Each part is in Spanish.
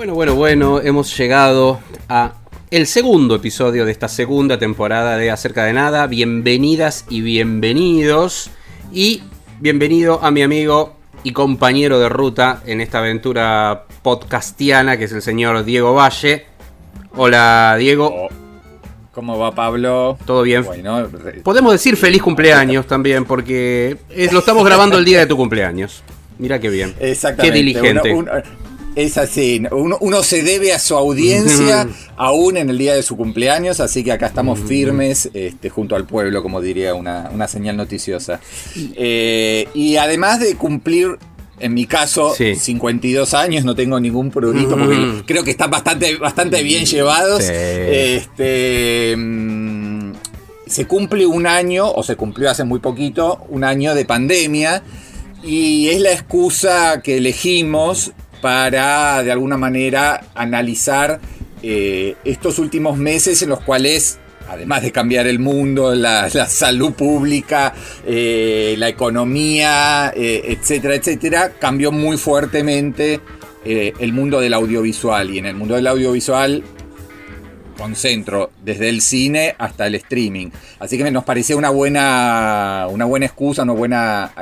Bueno, bueno, bueno, hemos llegado a el segundo episodio de esta segunda temporada de Acerca de Nada. Bienvenidas y bienvenidos. Y bienvenido a mi amigo y compañero de ruta en esta aventura podcastiana que es el señor Diego Valle. Hola Diego. ¿Cómo va Pablo? ¿Todo bien? Bueno, Podemos decir feliz cumpleaños también porque es- lo estamos grabando el día de tu cumpleaños. Mira qué bien. exactamente. Qué diligente. Uno- uno- es así, uno, uno se debe a su audiencia aún en el día de su cumpleaños, así que acá estamos firmes este, junto al pueblo, como diría una, una señal noticiosa. Eh, y además de cumplir, en mi caso, Sí. 52 años, no tengo ningún prurito, porque Mm. creo que están bastante, bastante bien llevados. Sí. Este. mm, se cumple un año, o se cumplió hace muy poquito, un año de pandemia. Y es la excusa que elegimos para, de alguna manera, analizar eh, estos últimos meses en los cuales, además de cambiar el mundo, la, salud pública, eh, la economía, eh, etcétera, etcétera, cambió muy fuertemente el mundo del audiovisual. Y en el mundo del audiovisual concentro desde el cine hasta el streaming. Así que nos parecía una buena, una buena excusa, una buena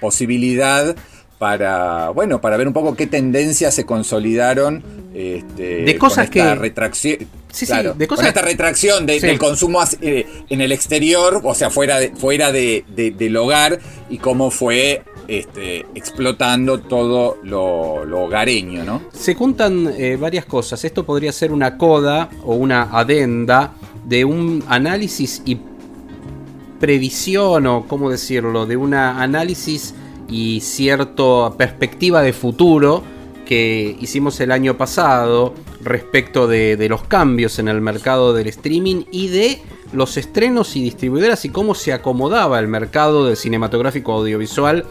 posibilidad para, bueno, para ver un poco qué tendencias se consolidaron este, De cosas con esta que- retracción. Sí, sí, claro, de cosas- con esta retracción de- Sí. del consumo eh, en el exterior, o sea, fuera, de- fuera de- de- del hogar, y cómo fue este, explotando todo lo, lo hogareño, ¿no? Se juntan eh, varias cosas. Esto podría ser una coda o una adenda de un análisis y previsión o cómo decirlo, de un análisis y cierta perspectiva de futuro que hicimos el año pasado respecto de, los cambios en el mercado del streaming y de los estrenos y distribuidoras y cómo se acomodaba el mercado del cinematográfico audiovisual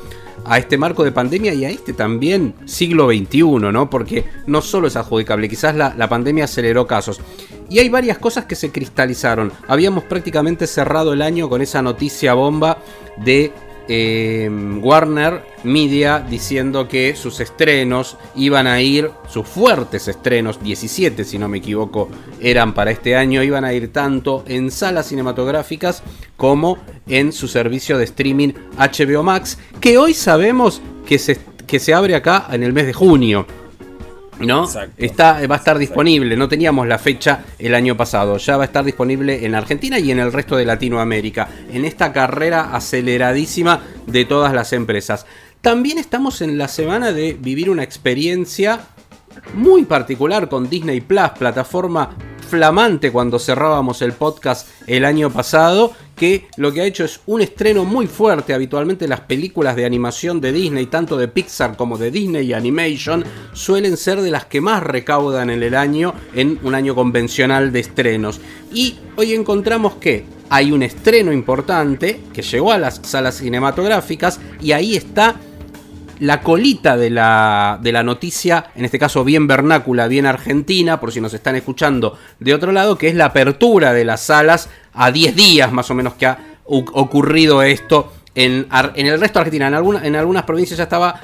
a este marco de pandemia y a este también siglo XXI, ¿no? Porque no solo es adjudicable, quizás la pandemia aceleró casos. Y hay varias cosas que se cristalizaron. Habíamos prácticamente cerrado el año con esa noticia bomba de eh, Warner Media diciendo que sus estrenos iban a ir, sus fuertes estrenos, 17 si no me equivoco, eran para este año, iban a ir tanto en salas cinematográficas como en su servicio de streaming HBO Max, que hoy sabemos que se, que se abre acá en el mes de junio. ¿No? Exacto. Está, va a estar disponible, no teníamos la fecha el año pasado, ya va a estar disponible en Argentina y en el resto de Latinoamérica, en esta carrera aceleradísima de todas las empresas. También estamos en la semana de vivir una experiencia muy particular con Disney Plus, plataforma flamante cuando cerrábamos el podcast el año pasado, que lo que ha hecho es un estreno muy fuerte. Habitualmente las películas de animación de Disney, tanto de Pixar como de Disney Animation, suelen ser de las que más recaudan en el año en un año convencional de estrenos. Y hoy encontramos que hay un estreno importante que llegó a las salas cinematográficas y ahí está la colita de la, de la noticia, en este caso bien vernácula, bien argentina, por si nos están escuchando de otro lado, que es la apertura de las salas a 10 días más o menos que ha ocurrido esto. En, en el resto de Argentina, en, alguna- en algunas provincias ya estaba,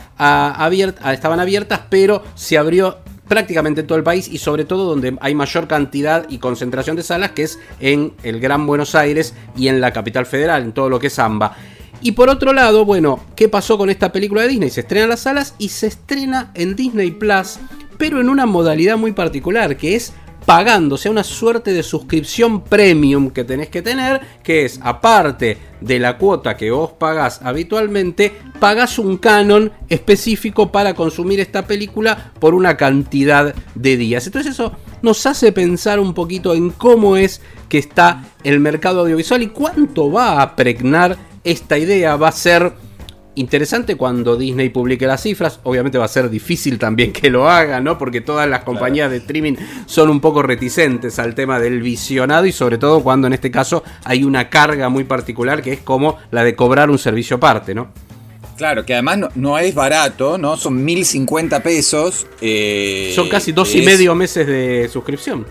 estaban abiertas, pero se abrió prácticamente en todo el país y sobre todo donde hay mayor cantidad y concentración de salas, que es en el Gran Buenos Aires y en la capital federal, en todo lo que es AMBA. Y por otro lado, bueno, ¿qué pasó con esta película de Disney? Se estrena en las salas y se estrena en Disney Plus, pero en una modalidad muy particular, que es pagando, o sea, una suerte de suscripción premium que tenés que tener, que es aparte de la cuota que vos pagás habitualmente, pagás un canon específico para consumir esta película por una cantidad de días. Entonces eso nos hace pensar un poquito en cómo es que está el mercado audiovisual y cuánto va a pregnar esta idea, va a ser interesante cuando Disney publique las cifras. Obviamente va a ser difícil también que lo haga, ¿no? Porque todas las compañías de streaming son un poco reticentes al tema del visionado y sobre todo cuando en este caso hay una carga muy particular que es como la de cobrar un servicio aparte, ¿no? Claro, que además no, no es barato, ¿no? Son 1050 pesos. eh, Son casi dos y medio meses de suscripción.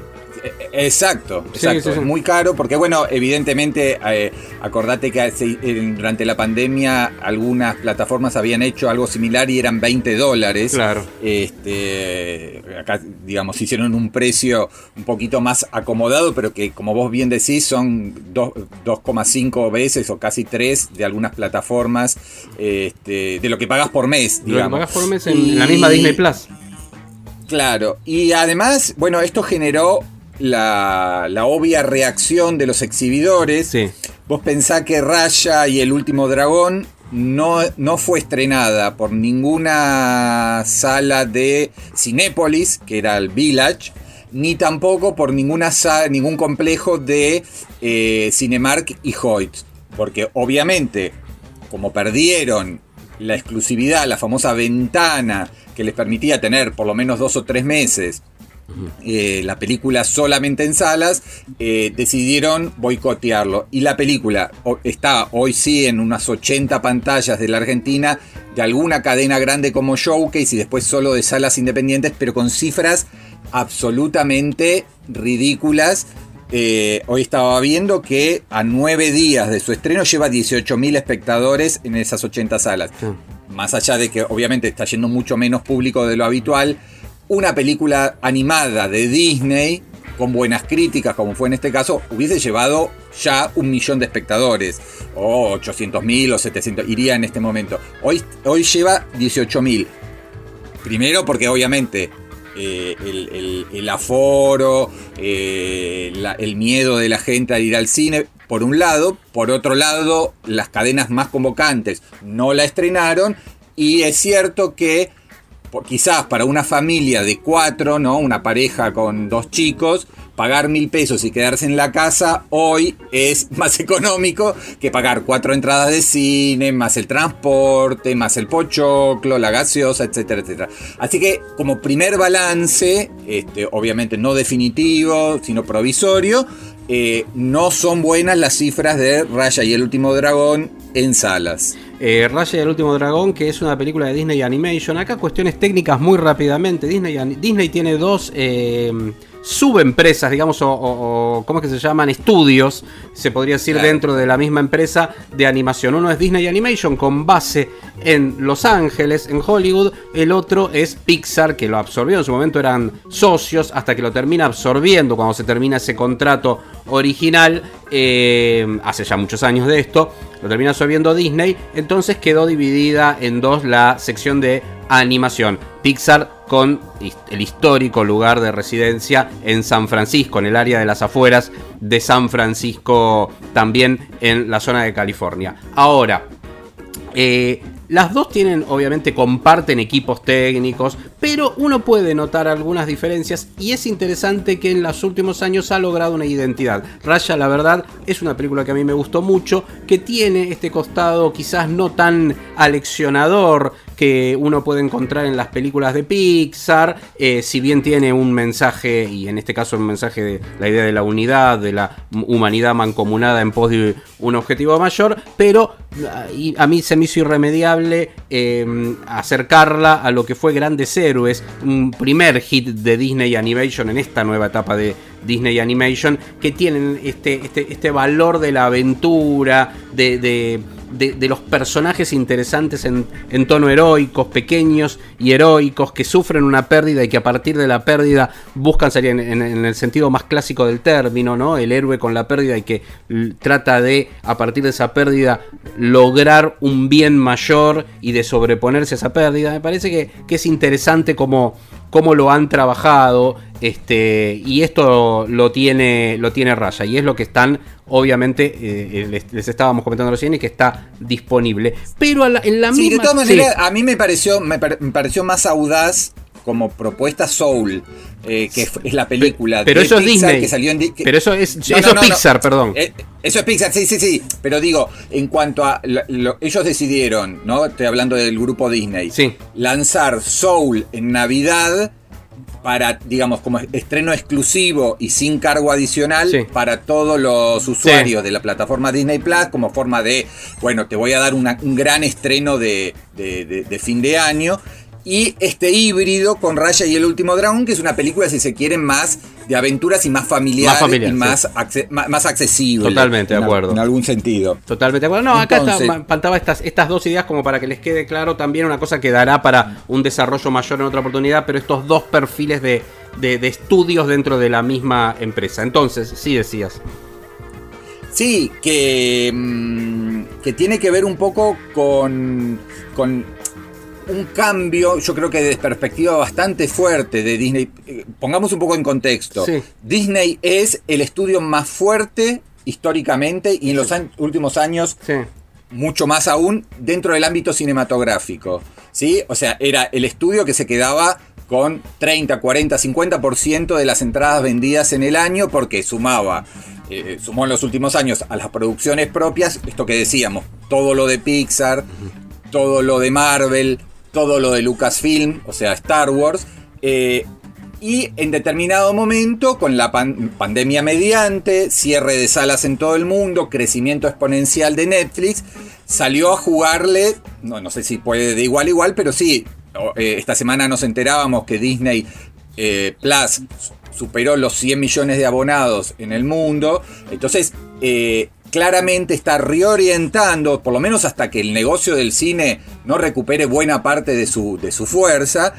Exacto, Sí, exacto. sí, sí. Es muy caro porque, bueno, evidentemente, eh, acordate que en- durante la pandemia algunas plataformas habían hecho algo similar y eran 20 dólares. Claro. Este, acá, digamos, hicieron un precio un poquito más acomodado, pero que, como vos bien decís, son dos- 2,5 veces o casi 3 de algunas plataformas este, de lo que pagas por mes, Lo que digamos. pagás por mes en Y- la misma Disney Plus. Claro, y además, bueno, esto generó la, la obvia reacción de los exhibidores. Sí. Vos pensás que Raya y el último dragón no, no fue estrenada por ninguna sala de Cinépolis, que era el Village, ni tampoco por ninguna sa- ningún complejo de eh, Cinemark y Hoyt. Porque obviamente, como perdieron la exclusividad, la famosa ventana que les permitía tener por lo menos dos o tres meses eh, la película solamente en salas, eh, decidieron boicotearlo. Y la película está hoy sí en unas 80 pantallas de la Argentina, de alguna cadena grande como Showcase y después solo de salas independientes, pero con cifras absolutamente ridículas. Eh, hoy estaba viendo que a nueve días de su estreno lleva 18.000 espectadores en esas 80 salas. Más allá de que obviamente está yendo mucho menos público de lo habitual, una película animada de Disney con buenas críticas, como fue en este caso, hubiese llevado ya un millón de espectadores, o 800 mil o 700, iría en este momento. Hoy, hoy lleva 18 mil. Primero porque obviamente eh, el, aforo, eh, el miedo de la gente a ir al cine, por un lado. Por otro lado, las cadenas más convocantes no la estrenaron. Y es cierto que quizás para una familia de cuatro, ¿no? Una pareja con dos chicos, pagar mil pesos y quedarse en la casa hoy es más económico que pagar cuatro entradas de cine, más el transporte, más el pochoclo, la gaseosa, etcétera, etcétera. Así que como primer balance, este, obviamente no definitivo, sino provisorio, eh, no son buenas las cifras de Raya y el último dragón en salas. Eh, Raya y el último dragón, que es una película de Disney Animation. Acá cuestiones técnicas muy rápidamente. Disney, tiene dos eh, subempresas, digamos, o, o- ¿cómo es que se llaman? Estudios, se podría decir, Claro. dentro de la misma empresa de animación. Uno es Disney Animation con base en Los Ángeles, en Hollywood. El otro es Pixar, que lo absorbió. En su momento eran socios hasta que lo termina absorbiendo cuando se termina ese contrato original. eh, hace ya muchos años de esto. Lo termina absorbiendo Disney. Entonces quedó dividida en dos la sección de animación. Pixar con el histórico lugar de residencia en San Francisco, en el área de las afueras de San Francisco, también en la zona de California. Ahora, eh, las dos tienen, obviamente, comparten equipos técnicos, pero uno puede notar algunas diferencias y es interesante que en los últimos años ha logrado una identidad. Raya, la verdad, es una película que a mí me gustó mucho, que tiene este costado quizás no tan aleccionador que uno puede encontrar en las películas de Pixar, eh, si bien tiene un mensaje, y en este caso un mensaje de la idea de la unidad, de la humanidad mancomunada en pos de un objetivo mayor, pero a mí se me hizo irremediable eh, acercarla a lo que fue Grandes Héroes, un primer hit de Disney Animation en esta nueva etapa de Disney Animation, que tienen este, este, este valor de la aventura, de, de- de- los personajes interesantes en, en tono heroicos, pequeños y heroicos, que sufren una pérdida y que a partir de la pérdida buscan salir en, en- el sentido más clásico del término, ¿no? El héroe con la pérdida y que trata de, a partir de esa pérdida, lograr un bien mayor y de sobreponerse a esa pérdida. Me parece que, que es interesante como cómo lo han trabajado este y esto lo tiene lo tiene Raya y es lo que están obviamente eh, les, les estábamos comentando recién y que está disponible. Pero a la- en la Sí, misma de todas sí, maneras, a mí me pareció, me, pare- me pareció más audaz como propuesta Soul, eh, que es la película pero de eso es Pixar Disney. que salió en que- Pero eso es, No, eso no, es Pixar, perdón. Eh, eso es Pixar, sí, sí, sí. Pero digo, en cuanto a. lo- lo- ellos decidieron, ¿no? Estoy hablando del grupo Disney. Sí. Lanzar Soul en Navidad para, digamos, como estreno exclusivo y sin cargo adicional Sí. para todos los usuarios de la plataforma Disney Plus, como forma de, bueno, te voy a dar una- un gran estreno de, de- de- de fin de año. Y este híbrido con Raya y el último dragón, que es una película, si se quieren, más de aventuras y más familiar, Más familiar, y sí. más, acce- más, accesible. Totalmente de acuerdo. En algún sentido. Totalmente de acuerdo. No, acá está, faltaba estas, estas dos ideas como para que les quede claro también una cosa que dará para un desarrollo mayor en otra oportunidad, pero estos dos perfiles de, de- de estudios dentro de la misma empresa. Entonces, sí decías. Sí, que, mm, que tiene que ver un poco con, con un cambio, yo creo que de perspectiva bastante fuerte de Disney. Pongamos un poco en contexto. Sí. Disney es el estudio más fuerte históricamente y en los an- últimos años Sí. mucho más aún dentro del ámbito cinematográfico. ¿sí? O sea, era el estudio que se quedaba con 30, 40, 50% de las entradas vendidas en el año porque sumaba, eh, sumó en los últimos años a las producciones propias, esto que decíamos, todo lo de Pixar, todo lo de Marvel, todo lo de Lucasfilm, o sea, Star Wars. eh, y en determinado momento, con la pan- pandemia mediante, cierre de salas en todo el mundo, crecimiento exponencial de Netflix, salió a jugarle, no, no sé si puede de igual a igual, pero sí, eh, esta semana nos enterábamos que Disney eh, Plus superó los 100 millones de abonados en el mundo, entonces claramente está reorientando, por lo menos hasta que el negocio del cine no recupere buena parte de su, de su fuerza,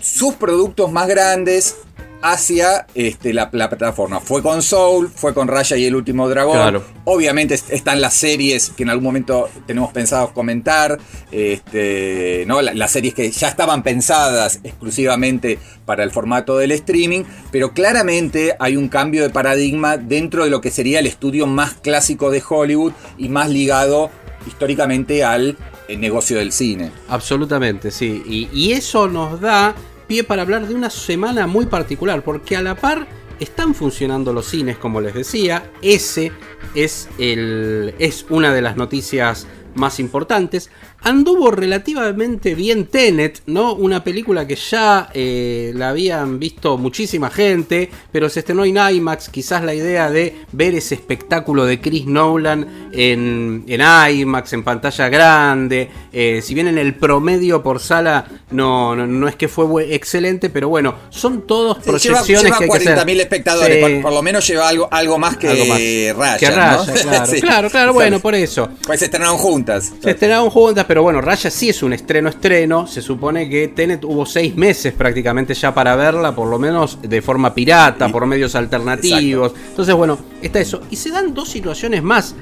sus productos más grandes hacia este, la, la plataforma. Fue con Soul, fue con Raya y el último dragón. Claro. Obviamente est- están las series que en algún momento tenemos pensado comentar. Este, ¿no? La- las series que ya estaban pensadas exclusivamente para el formato del streaming. Pero claramente hay un cambio de paradigma dentro de lo que sería el estudio más clásico de Hollywood y más ligado históricamente al eh, negocio del cine. Absolutamente, sí. Y, y eso nos da pie para hablar de una semana muy particular, porque a la par están funcionando los cines, como les decía. Ese es, el, es una de las noticias más importantes. Anduvo relativamente bien Tenet, ¿no? Una película que ya eh, la habían visto muchísima gente, pero se estrenó en IMAX. Quizás la idea de ver ese espectáculo de Chris Nolan en, en IMAX, en pantalla grande. eh, si bien en el promedio por sala no, no, no es que fue excelente, pero bueno, son todos Sí, lleva proyecciones lleva que hay que hacer. 40.000 espectadores, Sí. por, por lo menos lleva algo, algo más que Algo más. Raya. Que ¿no? Raya, claro. Sí. claro, claro, bueno, por eso. Pues se estrenaron juntas. Se estrenaron juntas, pero bueno, Raya sí es un estreno-estreno. Se supone que Tenet hubo seis meses prácticamente ya para verla, por lo menos de forma pirata, por medios alternativos. Entonces, bueno, está eso. Y se dan dos situaciones más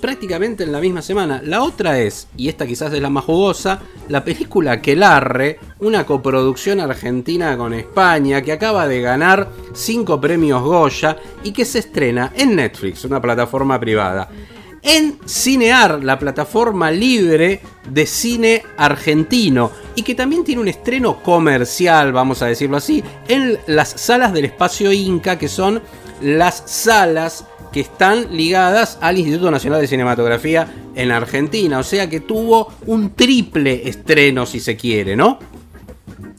prácticamente en la misma semana. La otra es, y esta quizás es la más jugosa, la película Aquelarre, una coproducción argentina con España que acaba de ganar cinco premios Goya y que se estrena en Netflix, una plataforma privada en Cinear, la plataforma libre de cine argentino, y que también tiene un estreno comercial, vamos a decirlo así, en las salas del espacio Inca, que son las salas que están ligadas al Instituto Nacional de Cinematografía en Argentina, o sea que tuvo un triple estreno, si se quiere, ¿no?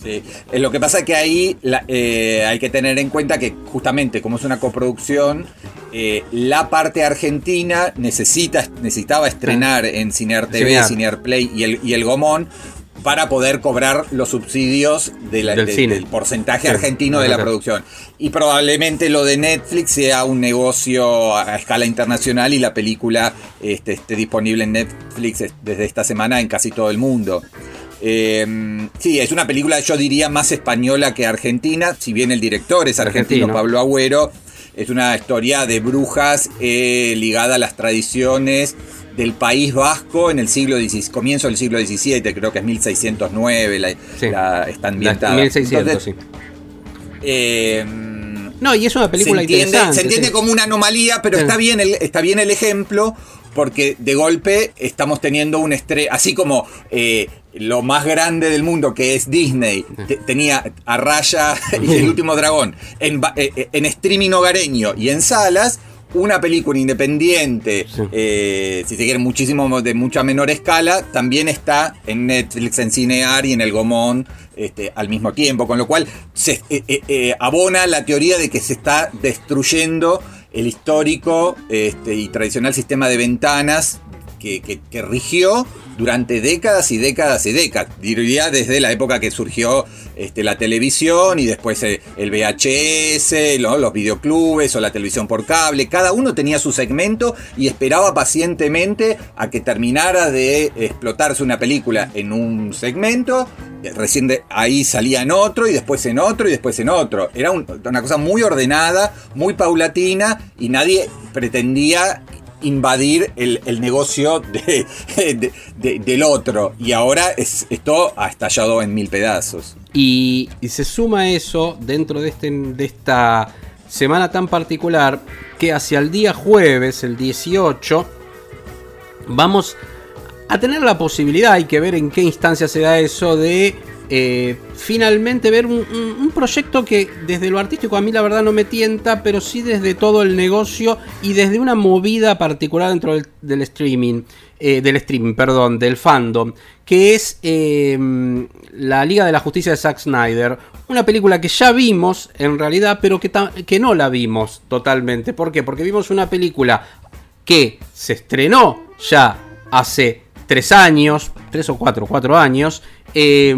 Sí. Eh, Lo que pasa es que ahí la- eh, hay que tener en cuenta que justamente como es una coproducción, eh, la parte argentina necesita, necesitaba estrenar en Cinear TV, Cinear. Play y el, y el Gomón para poder cobrar los subsidios de la- Del de- cine. del porcentaje Sí, argentino de la producción. Y probablemente lo de Netflix sea un negocio a escala internacional y la película este, esté disponible en Netflix es- desde esta semana en casi todo el mundo. Eh, sí, es una película, yo diría, más española que argentina, si bien el director es argentino, Argentino. Pablo Agüero. Es una historia de brujas eh, ligada a las tradiciones del País Vasco en el siglo XVI, comienzo del siglo XVII, creo que es 1609, la, Sí. la- está La- ambientada. 1600, Entonces, sí. eh, No, y es una película se entiende, interesante. se entiende sí. como una anomalía, pero Sí. está bien, el, está bien el ejemplo porque de golpe estamos teniendo un estrés, así como eh, lo más grande del mundo que es Disney te- tenía a Raya y el último dragón en, eh, eh, en streaming hogareño y en salas. Una película independiente, Sí. eh, si se quiere, muchísimo de mucha menor escala, también está en Netflix, en Cinear y en el Gomón este, al mismo tiempo, con lo cual se eh, abona la teoría de que se está destruyendo el histórico este, y tradicional sistema de ventanas que, rigió durante décadas y décadas y décadas. Diría desde la época que surgió este, la televisión y después eh, el VHS, los videoclubes o la televisión por cable. Cada uno tenía su segmento y esperaba pacientemente a que terminara de explotarse una película en un segmento. Recién de ahí salía en otro y después en otro y después en otro. Era un- una cosa muy ordenada, muy paulatina y nadie pretendía invadir el, el negocio de- de- de- del otro. Y ahora es, esto ha estallado en mil pedazos. Y, y se suma eso dentro de, este, de esta semana tan particular que hacia el día jueves, el 18, vamos a tener la posibilidad, hay que ver en qué instancia se da eso, de eh, finalmente ver un, proyecto que desde lo artístico a mí la verdad no me tienta, pero sí desde todo el negocio y desde una movida particular dentro del, streaming, eh, del streaming, perdón, del fandom, que es eh, la Liga de la Justicia de Zack Snyder, una película que ya vimos en realidad, pero que, que no la vimos totalmente. ¿Por qué? Porque vimos una película que se estrenó ya hace tres años, tres o cuatro, cuatro años, eh,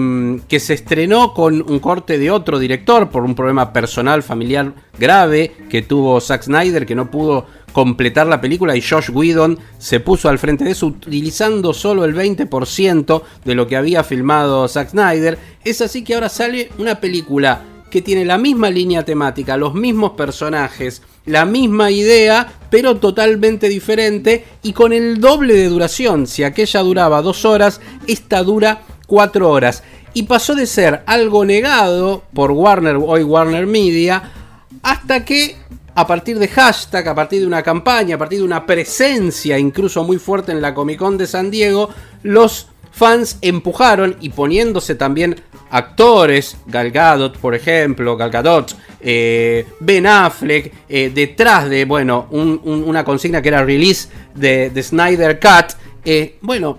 que se estrenó con un corte de otro director por un problema personal, familiar grave que tuvo Zack Snyder, que no pudo completar la película y Josh Whedon se puso al frente de eso utilizando solo el 20% de lo que había filmado Zack Snyder. Es así que ahora sale una película que tiene la misma línea temática, los mismos personajes, la misma idea, pero totalmente diferente y con el doble de duración. Si aquella duraba dos horas, esta dura cuatro horas. Y pasó de ser algo negado por Warner, hoy Warner Media, hasta que a partir de hashtag, a partir de una campaña, a partir de una presencia incluso muy fuerte en la Comic Con de San Diego, los fans empujaron y poniéndose también actores, Gal Gadot, por ejemplo, Gal Gadot, eh, Ben Affleck, eh, detrás de, bueno, un- un- una consigna que era release de, de Snyder Cut, eh, bueno,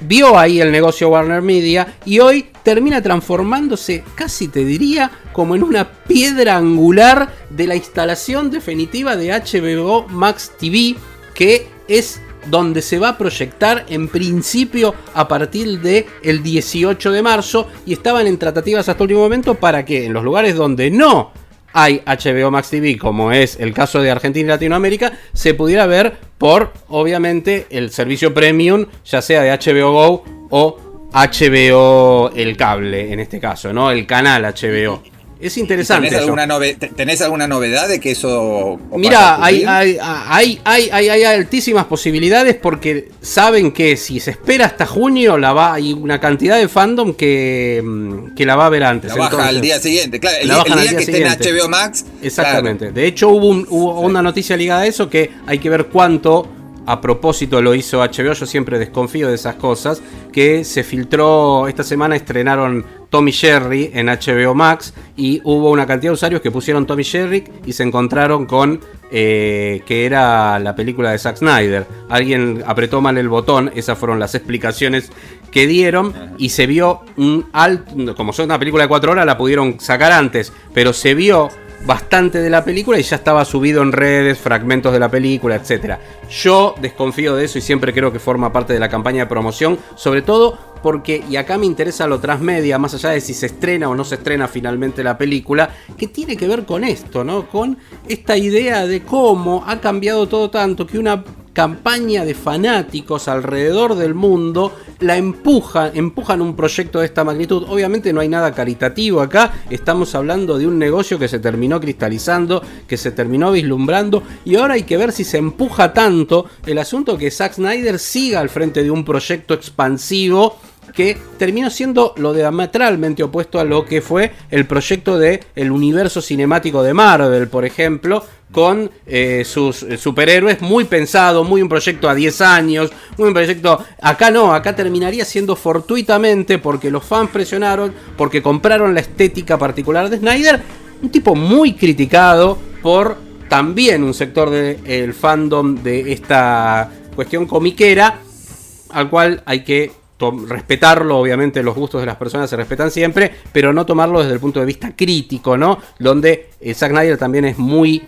vio ahí el negocio Warner Media y hoy termina transformándose, casi te diría, como en una piedra angular de la instalación definitiva de HBO Max TV, que es donde se va a proyectar en principio a partir de el 18 de marzo y estaban en tratativas hasta el último momento para que en los lugares donde no hay HBO Max TV, como es el caso de Argentina y Latinoamérica, se pudiera ver por, obviamente, el servicio premium, ya sea de HBO Go o HBO el cable, en este caso, ¿no? El canal HBO. Es interesante. ¿Tenés alguna, tenés novedad de que eso Mira, hay, hay, hay, hay, altísimas posibilidades porque saben que si se espera hasta junio, la va, hay una cantidad de fandom que, mm, que la va a ver antes. La baja Entonces- al día siguiente, claro. El, La día- al que esté en siguiente. HBO Max. Exactamente. De hecho, hubo, un- hubo una noticia ligada a eso que hay que ver cuánto a propósito lo hizo HBO. Yo siempre desconfío de esas cosas. Que se filtró esta semana, estrenaron Tommy Jerry en HBO Max y hubo una cantidad de usuarios que pusieron Tommy Jerry y se encontraron con eh, que era la película de Zack Snyder. Alguien apretó mal el botón, esas fueron las explicaciones que dieron y se vio un alto, como son una película de cuatro horas, la pudieron sacar antes, pero se vio bastante de la película y ya estaba subido en redes, fragmentos de la película, etc. Yo desconfío de eso y siempre creo que forma parte de la campaña de promoción, sobre todo porque, y acá me interesa lo transmedia, más allá de si se estrena o no se estrena finalmente la película, que tiene que ver con esto, ¿no? Con esta idea de cómo ha cambiado todo tanto que una campaña de fanáticos alrededor del mundo la empujan, empujan un proyecto de esta magnitud. Obviamente no hay nada caritativo acá, estamos hablando de un negocio que se terminó cristalizando, que se terminó vislumbrando y ahora hay que ver si se empuja tanto el asunto que Zack Snyder siga al frente de un proyecto expansivo que terminó siendo lo diametralmente opuesto a lo que fue el proyecto de el universo cinemático de Marvel, por ejemplo, con eh, sus eh, superhéroes, muy pensado, muy un proyecto a 10 años, muy un proyecto... Acá no, acá terminaría siendo fortuitamente porque los fans presionaron, porque compraron la estética particular de Snyder, un tipo muy criticado por también un sector del fandom de esta cuestión comiquera, al cual hay que respetarlo, obviamente los gustos de las personas se respetan siempre, pero no tomarlo desde el punto de vista crítico, ¿no? Donde eh, Zack Snyder también es muy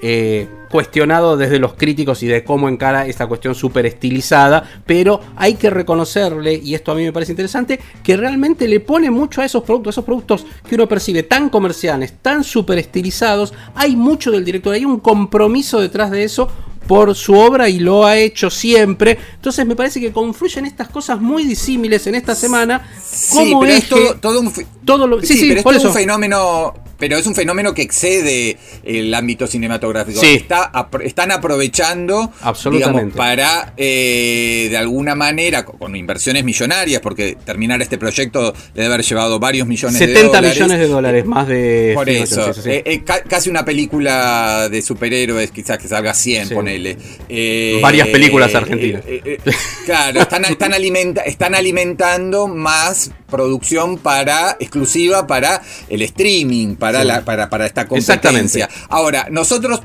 eh, cuestionado desde los críticos y de cómo encara esta cuestión súper estilizada, pero hay que reconocerle, y esto a mí me parece interesante, que realmente le pone mucho a esos productos, esos productos que uno percibe tan comerciales, tan súper estilizados, hay mucho del director, hay un compromiso detrás de eso, por su obra y lo ha hecho siempre. Entonces me parece que confluyen estas cosas muy disímiles en esta semana. Como es todo, un, todo lo, sí, sí, pero es un fenómeno pero es un fenómeno que excede el ámbito cinematográfico. Sí. Está, están aprovechando Absolutamente. para, eh, de alguna manera, con inversiones millonarias, porque terminar este proyecto debe haber llevado varios millones de dólares. 70 millones de dólares más de... Por eso. Eh, eh, casi una película de superhéroes, quizás que salga 100, ponele. Varias películas argentinas. claro, están, están, alimenta, están alimentando más producción para exclusiva para el streaming, para, la, para, para esta competencia. Ahora, nosotros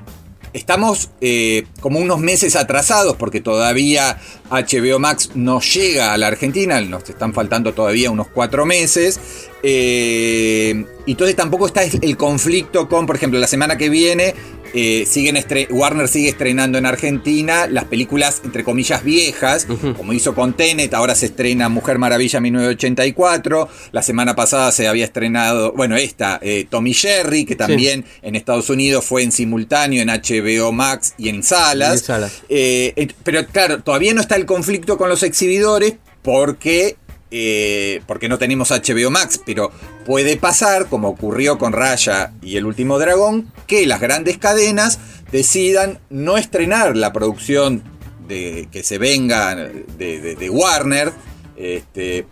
estamos eh, como unos meses atrasados porque todavía HBO Max no llega a la Argentina, nos están faltando todavía unos cuatro meses. Eh, entonces tampoco está el conflicto con, por ejemplo, la semana que viene eh, siguen Warner sigue estrenando en Argentina las películas, entre comillas, viejas, como hizo con Tenet, ahora se estrena Mujer Maravilla 1984, la semana pasada se había estrenado, bueno, esta, eh, Tommy Jerry, que también en Estados Unidos fue en simultáneo en HBO Max y en salas. Eh, pero claro, todavía no está el conflicto con los exhibidores porque eh, porque no tenemos HBO Max, pero puede pasar, como ocurrió con Raya y El Último Dragón, que las grandes cadenas decidan no estrenar la producción de, que se venga de, Warner, este,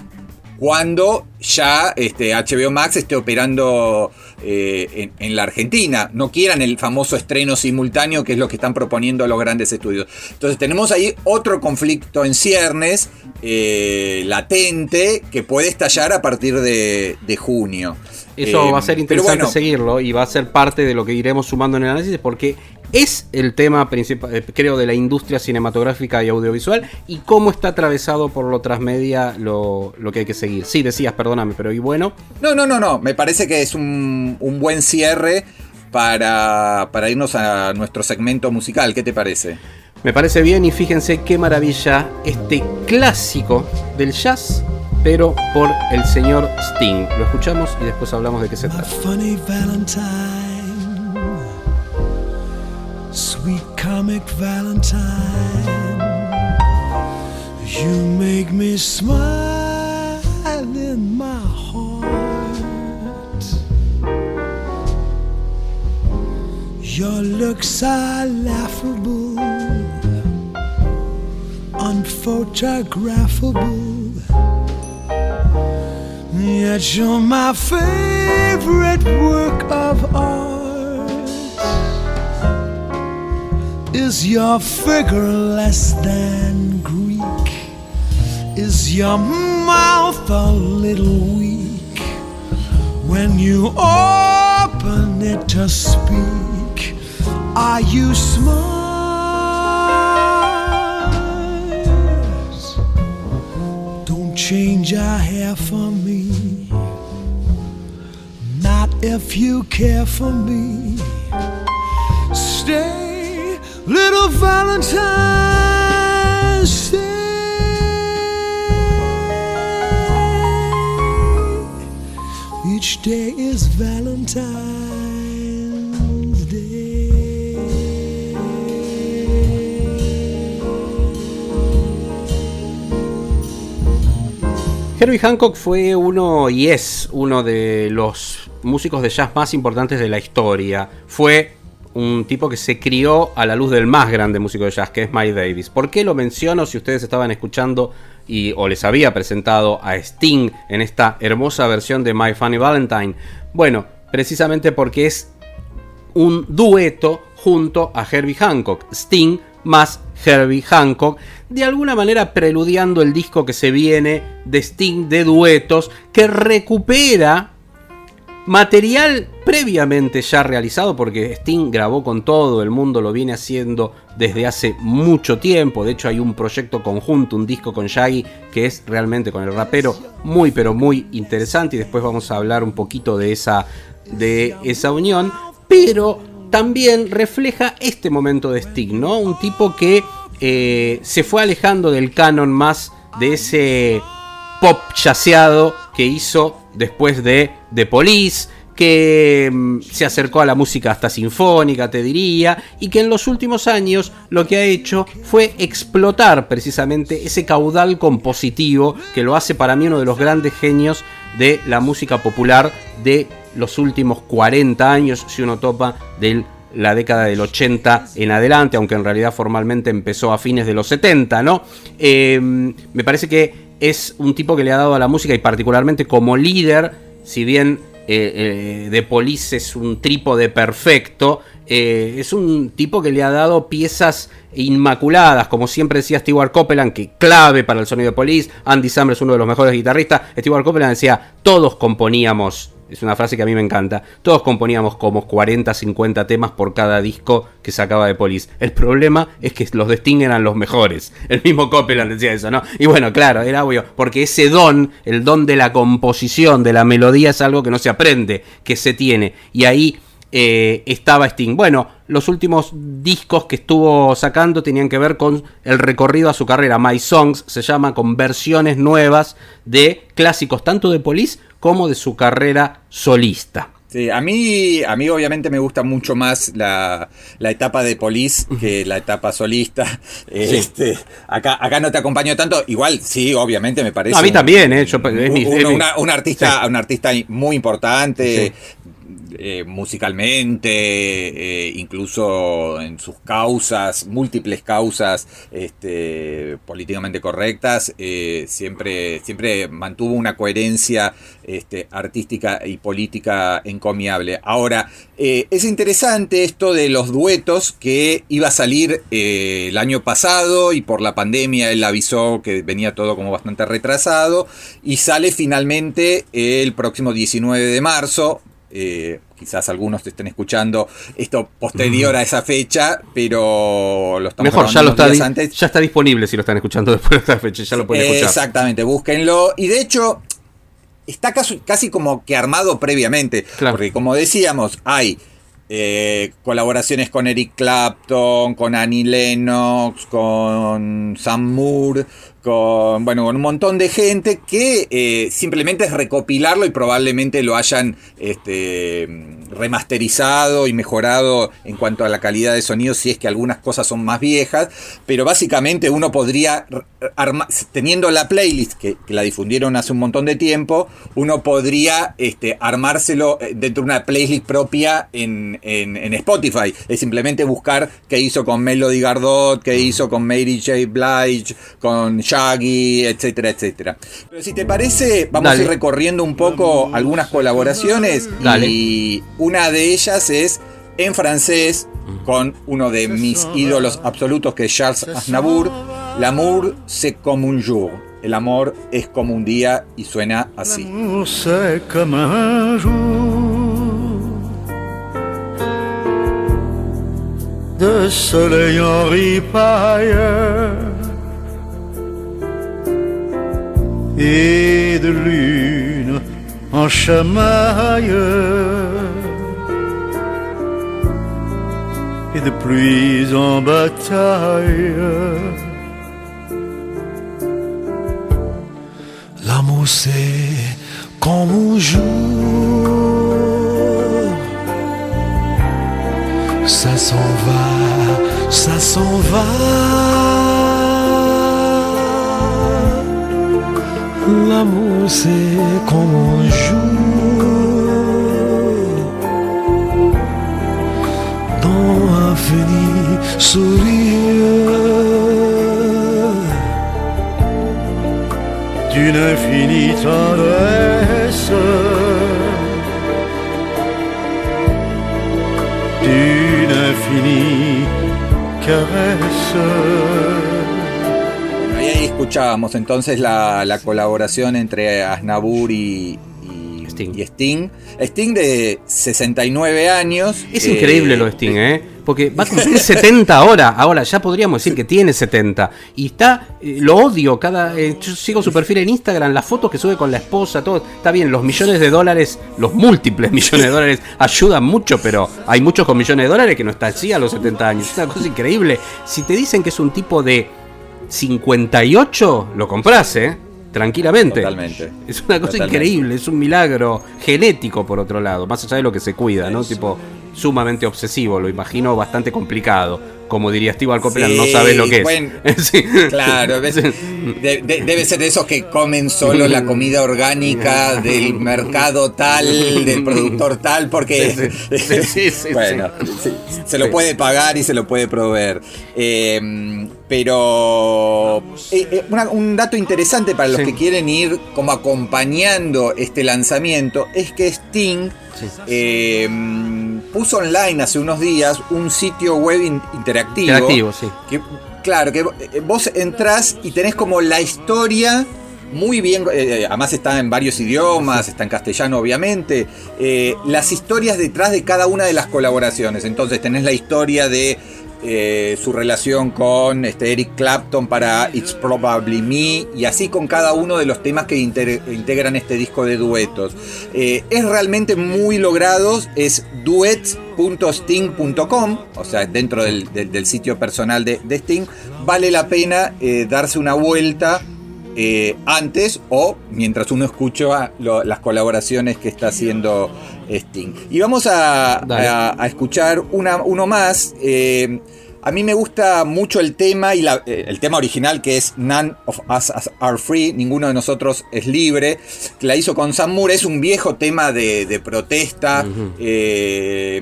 cuando ya este, HBO Max esté operando eh, en, la Argentina. No quieran el famoso estreno simultáneo, que es lo que están proponiendo los grandes estudios. Entonces tenemos ahí otro conflicto en ciernes, eh, latente, que puede estallar a partir de, junio. Eso va a ser eh, interesante seguirlo y va a ser parte de lo que iremos sumando en el análisis porque es el tema principal, creo, de la industria cinematográfica y audiovisual y cómo está atravesado por lo transmedia lo, lo que hay que seguir. Sí, decías, perdóname, pero ¿y bueno? No, no, no, no, me parece que es un un, buen cierre para, para irnos a nuestro segmento musical. ¿Qué te parece? Me parece bien y fíjense qué maravilla este clásico del jazz, pero por el señor Sting. Lo escuchamos y después hablamos de qué se trata. Sweet comic Valentine, you make me smile in my heart. Your looks are laughable, unphotographable. Yet you're my favorite work of art. Is your figure less than Greek? Is your mouth a little weak when you open it to speak? Are you smart? Don't change your hair for me. Not if you care for me. Stay, little Valentine. Stay. Each day is Valentine. Herbie Hancock fue uno y es uno de los músicos de jazz más importantes de la historia. Fue un tipo que se crió a la luz del más grande músico de jazz, que es Mike Davis. ¿Por qué lo menciono si ustedes estaban escuchando y, o les había presentado a Sting en esta hermosa versión de My Funny Valentine? Bueno, precisamente porque es un dueto junto a Herbie Hancock. Sting más Herbie Hancock, de alguna manera preludiando el disco que se viene de Sting de duetos, que recupera material previamente ya realizado, porque Sting grabó con todo el mundo, lo viene haciendo desde hace mucho tiempo, de hecho hay un proyecto conjunto, un disco con Shaggy, que es realmente con el rapero muy pero muy interesante, y después vamos a hablar un poquito de esa, de esa unión, pero también refleja este momento de Sting, ¿no? Un tipo que eh, se fue alejando del canon más de ese pop chaseado que hizo después de The Police, que mm, se acercó a la música hasta sinfónica, te diría, y que en los últimos años lo que ha hecho fue explotar precisamente ese caudal compositivo que lo hace para mí uno de los grandes genios de la música popular de los últimos 40 años, si uno topa de la década del 80 en adelante, aunque en realidad formalmente empezó a fines de los 70, ¿no? Em, me parece que es un tipo que le ha dado a la música y particularmente como líder, si bien eh, eh, de Police es un trípode perfecto, eh, es un tipo que le ha dado piezas inmaculadas, como siempre decía Stewart Copeland, que clave para el sonido de Police, Andy Samberg es uno de los mejores guitarristas, Stewart Copeland decía, todos componíamos es una frase que a mí me encanta. Todos componíamos como 40, 50 temas por cada disco que sacaba de Police. El problema es que los de Sting eran los mejores. El mismo Copeland decía eso, ¿no? Y bueno, claro, era obvio, porque ese don, el don de la composición, de la melodía, es algo que no se aprende, que se tiene. Y ahí eh, estaba Sting. Bueno, los últimos discos que estuvo sacando tenían que ver con el recorrido a su carrera. My Songs se llama con versiones nuevas de clásicos tanto de Police como de su carrera solista. Sí, a mí, a mí obviamente me gusta mucho más la, etapa de Police que la etapa solista. Este, acá, acá no te acompaño tanto. Igual, sí, obviamente me parece. a mí también, ¿eh? un, artista, un artista muy importante. Eh, musicalmente, eh, incluso en sus causas, múltiples causas este, políticamente correctas, eh, siempre, siempre mantuvo una coherencia este, artística y política encomiable. Ahora, es interesante esto de los duetos que iba a salir el año pasado y por la pandemia él avisó que venía todo como bastante retrasado y sale finalmente el próximo 19 de marzo eh, quizás algunos te estén escuchando esto posterior a esa fecha, pero lo estamos Mejor, ya lo está, antes. ya está disponible si lo están escuchando después de esta fecha, ya lo pueden escuchar. Exactamente, búsquenlo. Y de hecho, está casi, casi como que armado previamente. Porque como decíamos, hay eh, colaboraciones con Eric Clapton, con Annie Lennox, con Sam Moore, con, bueno, con un montón de gente que eh, simplemente es recopilarlo y probablemente lo hayan este, remasterizado y mejorado en cuanto a la calidad de sonido, si es que algunas cosas son más viejas, pero básicamente uno podría, teniendo la playlist que, la difundieron hace un montón de tiempo, uno podría este, armárselo eh, dentro de una playlist propia en, en, Spotify, es simplemente buscar qué hizo con Melody Gardot, qué hizo con Mary J. Blige, con Shaggy, etcétera, etcétera. Pero si te parece, vamos a ir recorriendo un poco algunas colaboraciones y una de ellas es en francés con uno de mis ídolos absolutos que es Charles Aznavour, L'amour c'est comme un jour. El amor es como un día y suena así. C'est comme un jour de soleil en ripaille et de lune en chamaille. Et de pluie en bataille. L'amour c'est comme un jour, ça s'en va, ça s'en va. L'amour c'est comme un jour. Infinie tendresse, d'une infinie caresse. Y ahí escuchábamos entonces la, la colaboración entre Aznavour y, y- Sting. y Sting. Sting de 69 años. Es eh, increíble lo de Sting, ¿eh? Porque va a cumplir 70 ahora. Ahora, ya podríamos decir que tiene 70. Y está, eh, lo odio. cada eh, Yo sigo su perfil en Instagram, las fotos que sube con la esposa, todo. Está bien, los millones de dólares, los múltiples millones de dólares ayudan mucho, pero hay muchos con millones de dólares que no está así a los 70 años. Es una cosa increíble. Si te dicen que es un tipo de 58, lo compras, ¿eh? Tranquilamente. Totalmente. Es una cosa Totalmente. increíble, es un milagro genético por otro lado, más allá de lo que se cuida, ¿no? Tipo sumamente obsesivo, lo imagino bastante complicado. Como diría Steve Copeland, Sí, no sabes lo que es. bueno, Sí. Claro, de- de- debe ser de esos que comen solo la comida orgánica del mercado tal, del productor tal, porque Sí, bueno, se lo puede pagar y se lo puede proveer. Eh, pero eh, eh, una- un dato interesante para los que quieren ir como acompañando este lanzamiento es que Sting eh, puso online hace unos días un sitio web in- interactivo. Interactivo, sí. Que, claro, que eh, vos entrás y tenés como la historia muy bien, eh, además está en varios idiomas, está en castellano obviamente, eh, las historias detrás de cada una de las colaboraciones. Entonces tenés la historia de eh, su relación con este, Eric Clapton para It's Probably Me y así con cada uno de los temas que integran este disco de duetos. Eh, es realmente muy logrado, es duets.sting.com, o sea, dentro del, del- sitio personal de, de Sting, vale la pena eh, darse una vuelta eh, antes o mientras uno escucha lo- las colaboraciones que está haciendo Sting. Y vamos a, Dale. a- a escuchar una, uno más. eh, a mí me gusta mucho el tema y la- eh, el tema original que es None of Us Are Free, ninguno de nosotros es libre, que la hizo con Sam Moore, es un viejo tema de, de protesta, eh,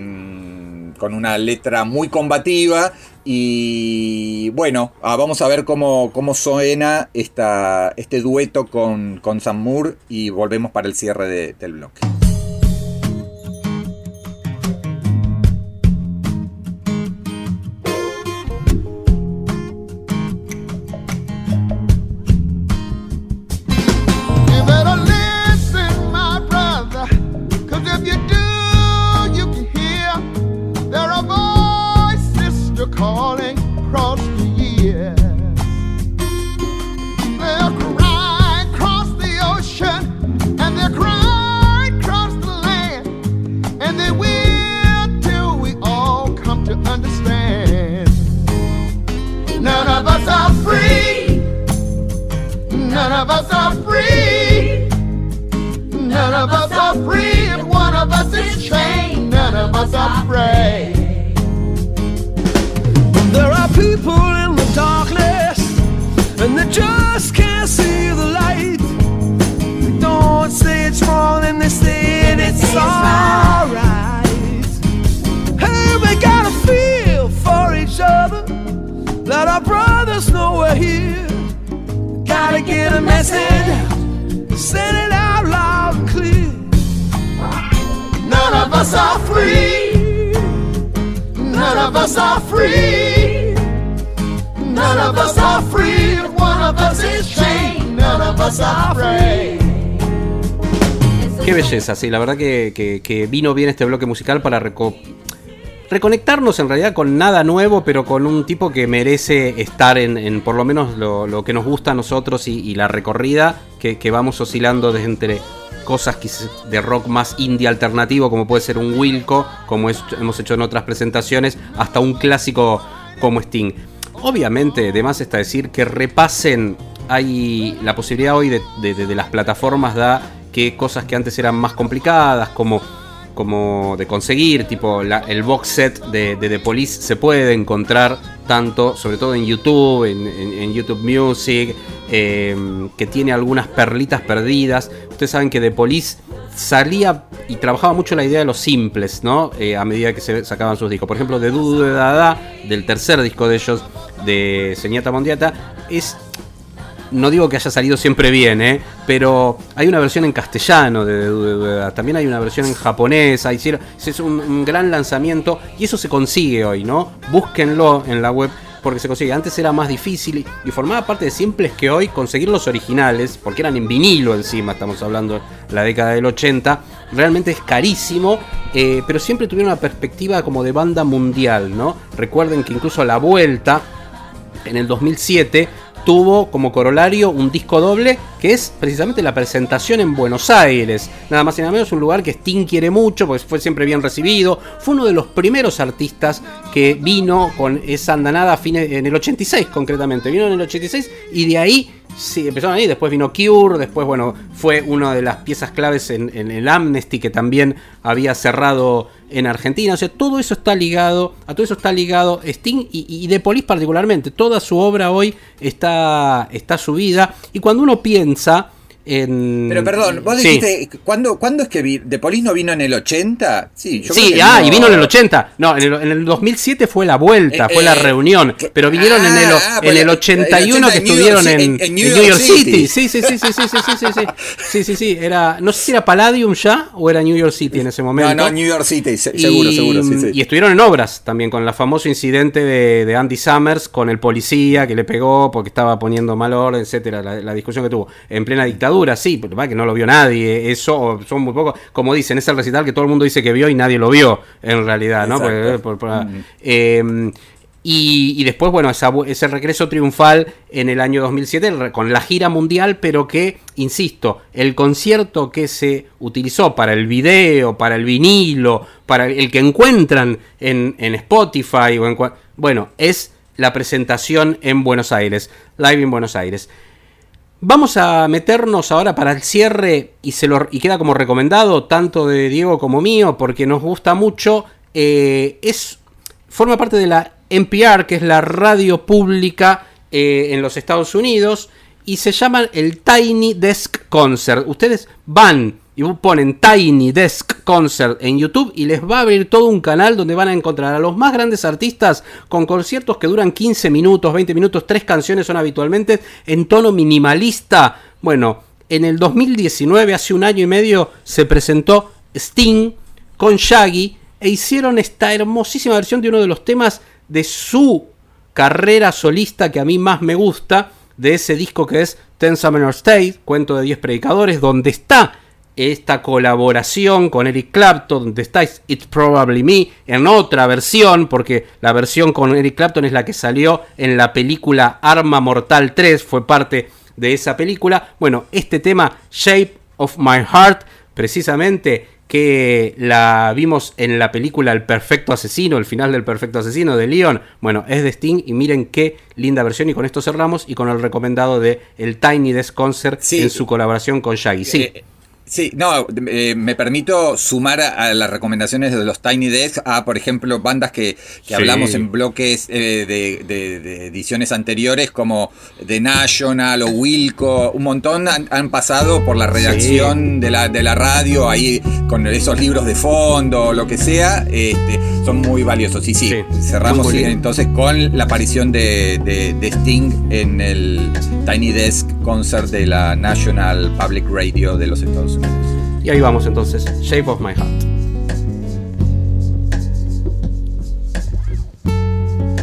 con una letra muy combativa y bueno, ah, vamos a ver cómo, cómo suena esta, este dueto con, con y volvemos para el cierre de- del bloque. We all come to understand. None of us are free. None of us are free. None of us are free. If one of us is chained, none of us are free. Out, send it out loud clear. None of us are free. None of us are free. None of us are free. If one of us is chained, none of us are free. Qué belleza, sí, la verdad que, que- que vino bien este bloque musical para reco- reconectarnos en realidad con nada nuevo, pero con un tipo que merece estar en, por lo menos lo, que nos gusta a nosotros y, la recorrida que, vamos oscilando desde entre cosas de rock más indie alternativo, como puede ser un Wilco, como hemos hecho en otras presentaciones, hasta un clásico como Sting. Obviamente, además está decir que repasen, hay la posibilidad hoy de- de las plataformas da que cosas que antes eran más complicadas, como, como de conseguir, tipo el box set de, de The Police se puede encontrar tanto, sobre todo en YouTube, en, YouTube Music, eh, que tiene algunas perlitas perdidas. Ustedes saben que The Police salía y trabajaba mucho la idea de los simples, ¿no? Eh, a medida que se sacaban sus discos. Por ejemplo, de Dudu de Dada, del tercer disco de ellos, de Señata Mondiata, es no digo que haya salido siempre bien, ¿eh? pero hay una versión en castellano de también hay una versión en japonés, es un, gran lanzamiento y eso se consigue hoy, ¿no? Búsquenlo en la web porque se consigue. Antes era más difícil y, formaba parte de simples que hoy conseguir los originales, porque eran en vinilo encima, estamos hablando de la década del 80, realmente es carísimo, eh, pero siempre tuvieron una perspectiva como de banda mundial, ¿no? Recuerden que incluso la vuelta en el 2007 tuvo como corolario un disco doble que es precisamente la presentación en Buenos Aires. Nada más y nada menos un lugar que Sting quiere mucho, porque fue siempre bien recibido. Fue uno de los primeros artistas que vino con esa andanada en el 86 concretamente. Vino en el 86 y de ahí Sí, empezaron ahí, después vino Cure, después, bueno, fue una de las piezas claves en, el Amnesty que también había cerrado en Argentina. O sea, todo eso está ligado, a todo eso está ligado Sting y, y The Police particularmente. Toda su obra hoy está, está subida. Y cuando uno piensa en... Pero perdón, vos Sí. dijiste, ¿cuándo, ¿cuándo es que vi, De Polis no vino en el 80? Sí, yo Sí, ah, no. y vino en el 80. No, en el, en el 2007 fue la vuelta, Eh, fue la eh, reunión. que- Pero vinieron en el, ah, en el 81 el que 80 en New estuvieron York en, New York City. Sí, sí, sí, sí, sí, sí, sí, sí, sí. Sí, sí, sí. Era, no sé si era Palladium ya o era New York City en ese momento. No, no, New York City, se- seguro, y, seguro, sí, sí. y estuvieron en obras también con el famoso incidente de, de Andy Summers con el policía que le pegó porque estaba poniendo mal orden, etcétera, la, la discusión que tuvo en plena dictadura, sí, pero que no lo vio nadie, eso son muy pocos, como dicen, es el recital que todo el mundo dice que vio y nadie lo vio en realidad, ¿no? Exacto. Porque, por- por- eh, y, y después, bueno, esa ese regreso triunfal en el año 2007 el re- con la gira mundial, pero que, insisto, el concierto que se utilizó para el video, para el vinilo, para el que encuentran en, en Spotify, o en, bueno, es la presentación en Buenos Aires, live en Buenos Aires. Vamos a meternos ahora para el cierre y, se lo, y queda como recomendado tanto de Diego como mío porque nos gusta mucho. eh, es forma parte de la NPR, que es la radio pública eh, en los Estados Unidos, y se llama el Tiny Desk Concert. Ustedes van y ponen Tiny Desk Concert en YouTube y les va a abrir todo un canal donde van a encontrar a los más grandes artistas con conciertos que duran 15 minutos, 20 minutos, tres canciones son habitualmente en tono minimalista. Bueno, en el 2019, hace un año y medio, se presentó Sting con Shaggy e hicieron esta hermosísima versión de uno de los temas de su carrera solista que a mí más me gusta, de ese disco que es Ten Summoner State, cuento de 10 predicadores, donde está esta colaboración con Eric Clapton, donde está It's Probably Me, en otra versión, porque la versión con Eric Clapton es la que salió en la película Arma Mortal 3, fue parte de esa película. Bueno, este tema, Shape of My Heart, precisamente que la vimos en la película El Perfecto Asesino, el final del Perfecto Asesino de Leon. Bueno, es de Sting y miren qué linda versión y con esto cerramos y con el recomendado de el Tiny Desk Concert Sí. en su colaboración con Shaggy. Sí. Eh, Sí, no, eh, me permito sumar a, a las recomendaciones de los Tiny Desk a, por ejemplo, bandas que, que Sí. hablamos en bloques eh, de, de- de ediciones anteriores como The National o Wilco, un montón han, han pasado por la redacción de, la, de la radio, ahí con esos libros de fondo, lo que sea, este, son muy valiosos. Y sí, Sí, cerramos entonces con la aparición de, de- de Sting en el Tiny Desk Concert de la National Public Radio de los Estados Unidos. Y ahí vamos entonces, Shape of My Heart.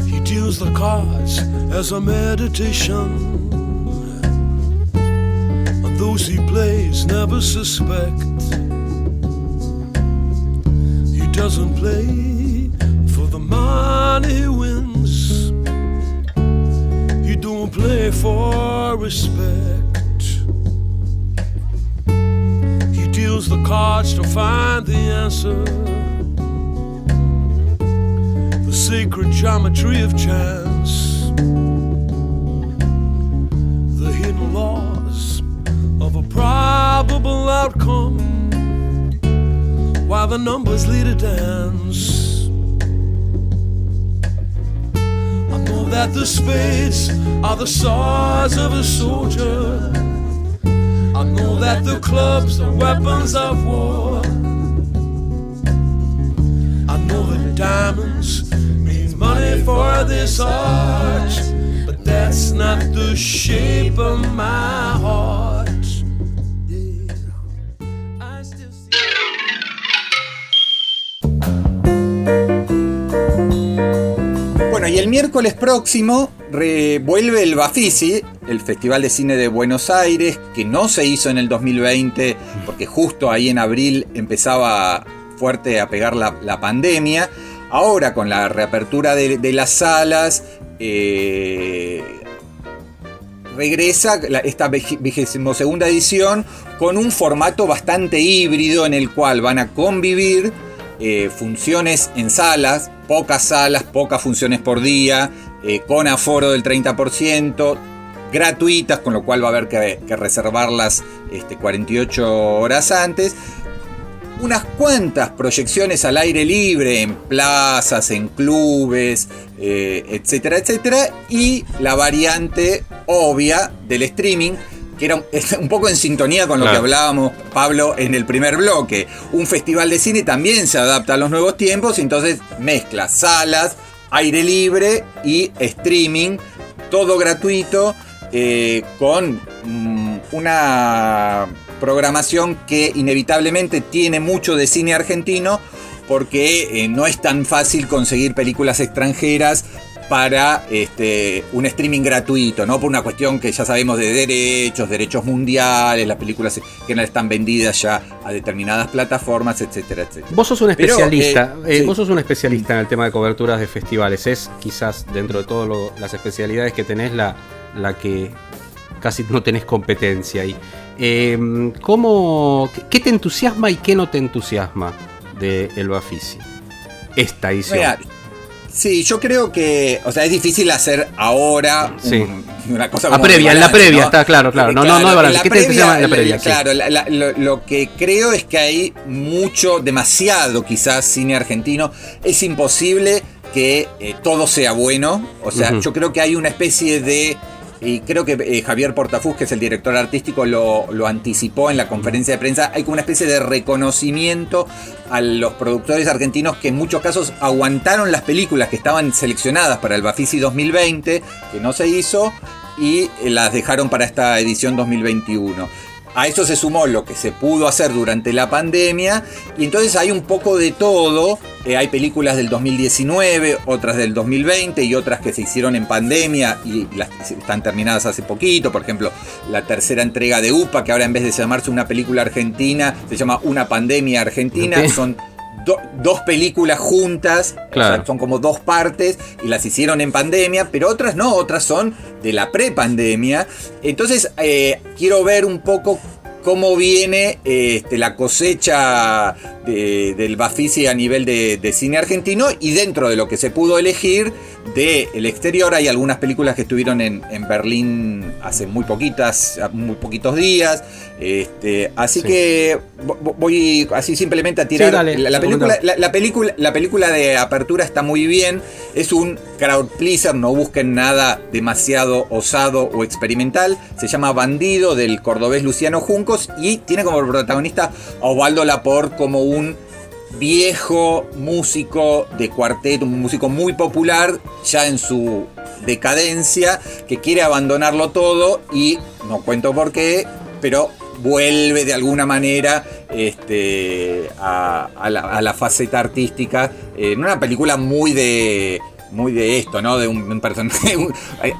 He deals the cards as a meditation. And those he plays never suspect. He doesn't play for the money he wins. He don't play for respect. Deals the cards to find the answer the sacred geometry of chance, the hidden laws of a probable outcome, while the numbers lead a dance. I know that the spades are the swords of a soldier. I know that the clubs are weapons of war. I know that diamonds means money for this art, but that's not the shape of my heart. Bueno, y el miércoles próximo re- vuelve el Bafisi, el Festival de Cine de Buenos Aires, que no se hizo en el 2020, porque justo ahí en abril empezaba fuerte a pegar la, pandemia. Ahora con la reapertura de, las salas, eh, regresa esta vigésimo segunda edición con un formato bastante híbrido en el cual van a convivir eh, funciones en salas, pocas salas, pocas funciones por día, eh, con aforo del 30%, gratuitas, con lo cual va a haber que, que reservarlas este, 48 horas antes. Unas cuantas proyecciones al aire libre en plazas, en clubes, eh, etcétera, etcétera. Y la variante obvia del streaming, que era un- poco en sintonía con lo Claro. que hablábamos, Pablo, en el primer bloque. Un festival de cine también se adapta a los nuevos tiempos, entonces mezcla salas, aire libre y streaming, todo gratuito, eh, con mm, una programación que inevitablemente tiene mucho de cine argentino, porque eh, no es tan fácil conseguir películas extranjeras para este, un streaming gratuito, ¿no? Por una cuestión que ya sabemos de derechos, derechos mundiales, las películas que no están vendidas ya a determinadas plataformas, etcétera, etcétera. Vos sos un Pero, especialista, eh, eh, sí. vos sos un especialista en el tema de coberturas de festivales. Es quizás dentro de todas las especialidades que tenés la, la que casi no tenés competencia ahí. Eh, ¿cómo, ¿Qué te entusiasma y qué no te entusiasma de El Bafisi? Esta edición. Mira, sí, yo creo que, o sea, es difícil hacer ahora Sí. un- una cosa como de previa, en la previa, ¿no? está claro, claro. No, no, no en balance. la ¿Qué te entusiasma en la previa? Sí. Claro, la- la- lo, lo que creo es que hay mucho, demasiado quizás cine argentino. Es imposible que eh, todo sea bueno. O sea, yo creo que hay una especie de... Y creo que eh, Javier Portafus, que es el director artístico, lo, lo anticipó en la conferencia de prensa. Hay como una especie de reconocimiento a los productores argentinos que en muchos casos aguantaron las películas que estaban seleccionadas para el Bafisi 2020, que no se hizo, y las dejaron para esta edición 2021. A eso se sumó lo que se pudo hacer durante la pandemia y entonces hay un poco de todo. Eh, hay películas del 2019, otras del 2020 y otras que se hicieron en pandemia y las están terminadas hace poquito. Por ejemplo, la tercera entrega de UPA, que ahora en vez de llamarse una película argentina, se llama Una pandemia argentina. Son do- dos películas juntas, o Claro. sea, son como dos partes y las hicieron en pandemia, pero otras no, otras son de la prepandemia. Entonces, eh, quiero ver un poco cómo viene este, la cosecha de- del Bafisi a nivel de, de cine argentino y dentro de lo que se pudo elegir del exterior hay algunas películas que estuvieron en, en Berlín hace muy poquitas, muy poquitos días. Este, así Sí. que vo- voy así simplemente a tirar Sí, dale, la, película, la, la película, la película de apertura está muy bien. Es un crowd pleaser, no busquen nada demasiado osado o experimental. Se llama Bandido del cordobés Luciano Juncos y tiene como protagonista a Osvaldo Laport como un viejo músico de cuarteto, un músico muy popular, ya en su decadencia, que quiere abandonarlo todo y no cuento por qué, pero vuelve de alguna manera este, a, la, a la faceta artística en una película muy de muy de esto, ¿no? De un, personaje, un-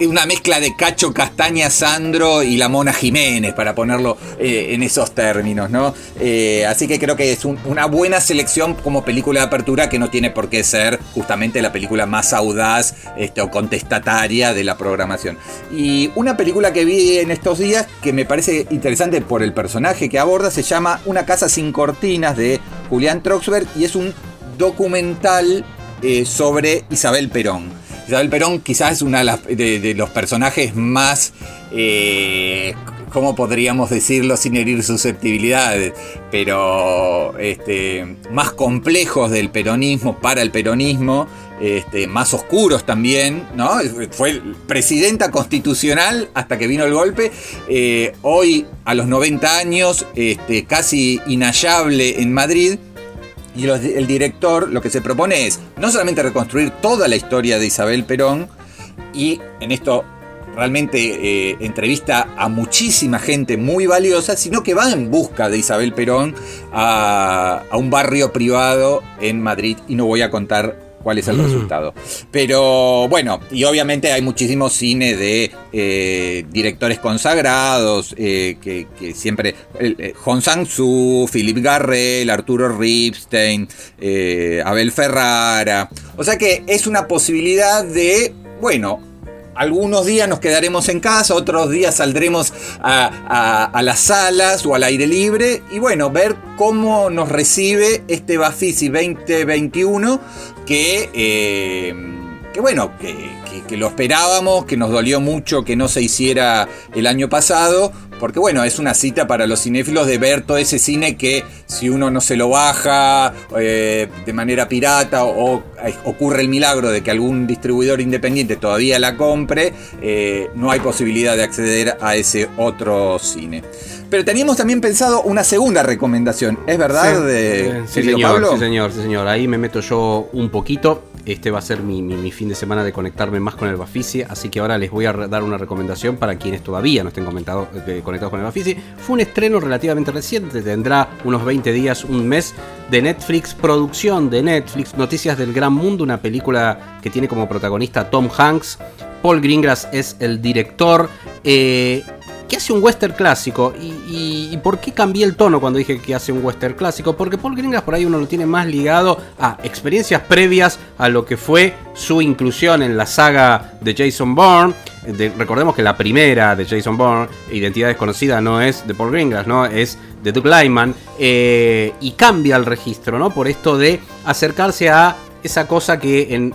una mezcla de Cacho Castaña, Sandro y la Mona Jiménez, para ponerlo eh, en esos términos, ¿no? Eh, así que creo que es un- una buena selección como película de apertura que no tiene por qué ser justamente la película más audaz este, o contestataria de la programación. Y una película que vi en estos días que me parece interesante por el personaje que aborda se llama Una casa sin cortinas de Julián Troxberg y es un documental eh, sobre Isabel Perón. Isabel Perón quizás es de- de los personajes más, eh, ¿cómo podríamos decirlo sin herir susceptibilidades? Pero este, más complejos del peronismo para el peronismo, este, más oscuros también, ¿no? Fue presidenta constitucional hasta que vino el golpe. Eh, hoy, a los 90 años, este, casi inhallable en Madrid. Y el director lo que se propone es no solamente reconstruir toda la historia de Isabel Perón, y en esto realmente eh, entrevista a muchísima gente muy valiosa, sino que va en busca de Isabel Perón a, a un barrio privado en Madrid y no voy a contar cuál es el resultado. Pero bueno, y obviamente hay muchísimo cine de eh, directores consagrados, eh, que, que siempre... eh, Hong Sang-soo, Philip Garrel, Arturo Ripstein, eh, Abel Ferrara. O sea que es una posibilidad de, bueno, algunos días nos quedaremos en casa, otros días saldremos a, a- a las salas o al aire libre y bueno, ver cómo nos recibe este Bafisi 2021 que, eh, que bueno, que, que- que lo esperábamos, que nos dolió mucho que no se hiciera el año pasado. Porque bueno, es una cita para los cinéfilos de ver todo ese cine que si uno no se lo baja eh, de manera pirata o, o ocurre el milagro de que algún distribuidor independiente todavía la compre, eh, no hay posibilidad de acceder a ese otro cine. Pero teníamos también pensado una segunda recomendación, ¿es verdad, de, Eh, sí, querido señor, Pablo? sí, señor, sí, señor. Ahí me meto yo un poquito. Este va a ser mi, fin de semana de conectarme más con el Bafisi. Así que ahora les voy a dar una recomendación para quienes todavía no estén eh, conectados con el Bafisi. Fue un estreno relativamente reciente, tendrá unos 20 días, un mes de Netflix, producción de Netflix, Noticias del Gran Mundo, una película que tiene como protagonista Tom Hanks. Paul Greengrass es el director. Eh, que hace un western clásico. ¿Y, por qué cambié el tono cuando dije que hace un western clásico? Porque Paul Greengrass por ahí uno lo tiene más ligado a experiencias previas a lo que fue su inclusión en la saga de Jason Bourne. De- recordemos que la primera de Jason Bourne, Identidad Desconocida, no es de Paul Greengrass, ¿no? Es de Doug Lyman. eh, y cambia el registro, ¿no? Por esto de acercarse a esa cosa que en